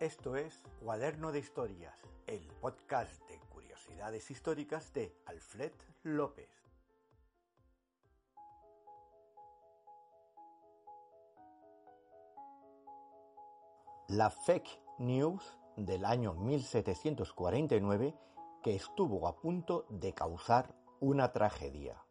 Esto es Cuaderno de Historias, el podcast de curiosidades históricas de Alfred López. La fake news del año 1749 que estuvo a punto de causar una tragedia.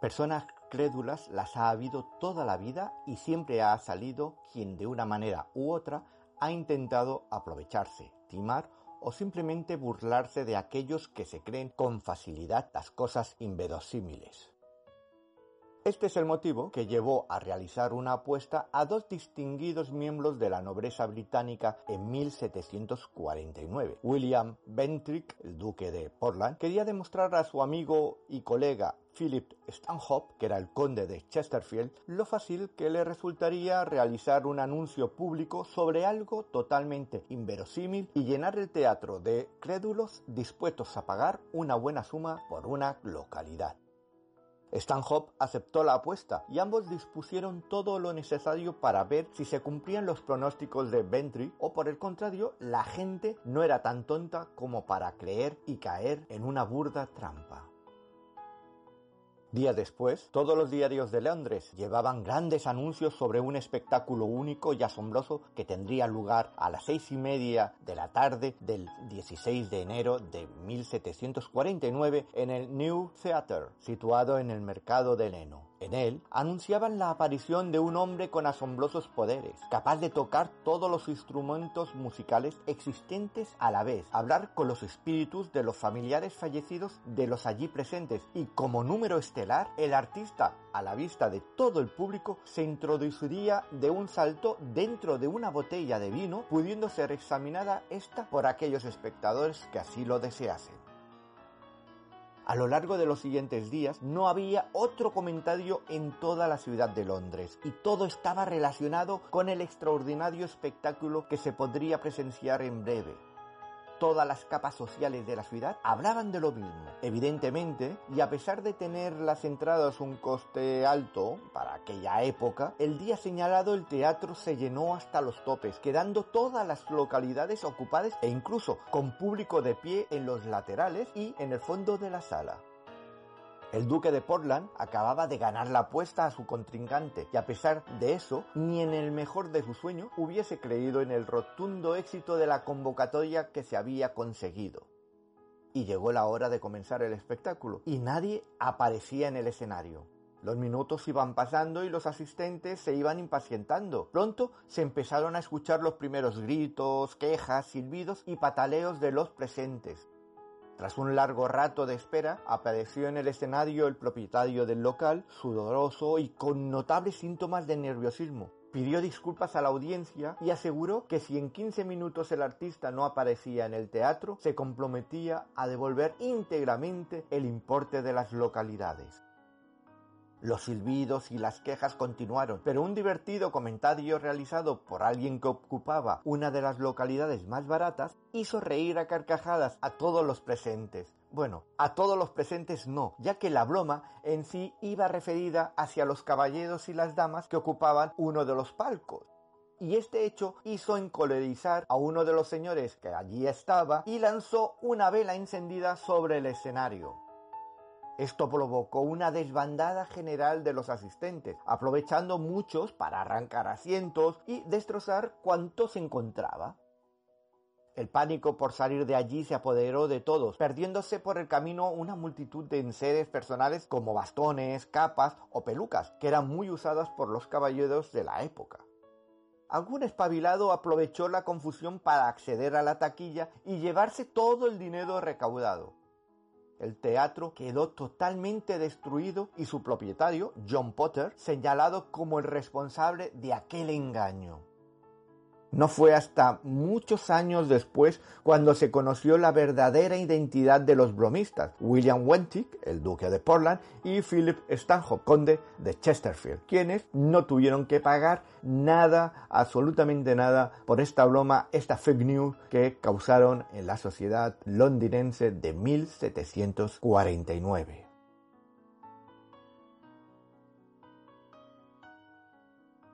Personas crédulas las ha habido toda la vida y siempre ha salido quien de una manera u otra ha intentado aprovecharse, timar o simplemente burlarse de aquellos que se creen con facilidad las cosas inverosímiles. Este es el motivo que llevó a realizar una apuesta a dos distinguidos miembros de la nobleza británica en 1749. William Bentrick, el duque de Portland, quería demostrar a su amigo y colega Philip Stanhope, que era el conde de Chesterfield, lo fácil que le resultaría realizar un anuncio público sobre algo totalmente inverosímil y llenar el teatro de crédulos dispuestos a pagar una buena suma por una localidad. Stanhope aceptó la apuesta y ambos dispusieron todo lo necesario para ver si se cumplían los pronósticos de Ventry o por el contrario la gente no era tan tonta como para creer y caer en una burda trampa. Días después, todos los diarios de Londres llevaban grandes anuncios sobre un espectáculo único y asombroso que tendría lugar a las seis y media de la tarde del 16 de enero de 1749 en el New Theatre, situado en el mercado de Leno. En él anunciaban la aparición de un hombre con asombrosos poderes, capaz de tocar todos los instrumentos musicales existentes a la vez, hablar con los espíritus de los familiares fallecidos de los allí presentes y como número estelar, el artista, a la vista de todo el público, se introduciría de un salto dentro de una botella de vino, pudiendo ser examinada esta por aquellos espectadores que así lo deseasen. A lo largo de los siguientes días no había otro comentario en toda la ciudad de Londres y todo estaba relacionado con el extraordinario espectáculo que se podría presenciar en breve todas las capas sociales de la ciudad hablaban de lo mismo. Evidentemente, y a pesar de tener las entradas un coste alto para aquella época, el día señalado el teatro se llenó hasta los topes, quedando todas las localidades ocupadas e incluso con público de pie en los laterales y en el fondo de la sala. El duque de Portland acababa de ganar la apuesta a su contrincante y a pesar de eso, ni en el mejor de su sueño hubiese creído en el rotundo éxito de la convocatoria que se había conseguido. Y llegó la hora de comenzar el espectáculo y nadie aparecía en el escenario. Los minutos iban pasando y los asistentes se iban impacientando. Pronto se empezaron a escuchar los primeros gritos, quejas, silbidos y pataleos de los presentes. Tras un largo rato de espera, apareció en el escenario el propietario del local, sudoroso y con notables síntomas de nerviosismo. Pidió disculpas a la audiencia y aseguró que si en 15 minutos el artista no aparecía en el teatro, se comprometía a devolver íntegramente el importe de las localidades. Los silbidos y las quejas continuaron, pero un divertido comentario realizado por alguien que ocupaba una de las localidades más baratas hizo reír a carcajadas a todos los presentes. Bueno, a todos los presentes no, ya que la broma en sí iba referida hacia los caballeros y las damas que ocupaban uno de los palcos. Y este hecho hizo encolerizar a uno de los señores que allí estaba y lanzó una vela encendida sobre el escenario. Esto provocó una desbandada general de los asistentes, aprovechando muchos para arrancar asientos y destrozar cuanto se encontraba. El pánico por salir de allí se apoderó de todos, perdiéndose por el camino una multitud de enseres personales como bastones, capas o pelucas, que eran muy usadas por los caballeros de la época. Algún espabilado aprovechó la confusión para acceder a la taquilla y llevarse todo el dinero recaudado. El teatro quedó totalmente destruido y su propietario, John Potter, señalado como el responsable de aquel engaño. No fue hasta muchos años después cuando se conoció la verdadera identidad de los bromistas, William Wentic, el duque de Portland, y Philip Stanhope, conde de Chesterfield, quienes no tuvieron que pagar nada, absolutamente nada, por esta broma, esta fake news que causaron en la sociedad londinense de 1749.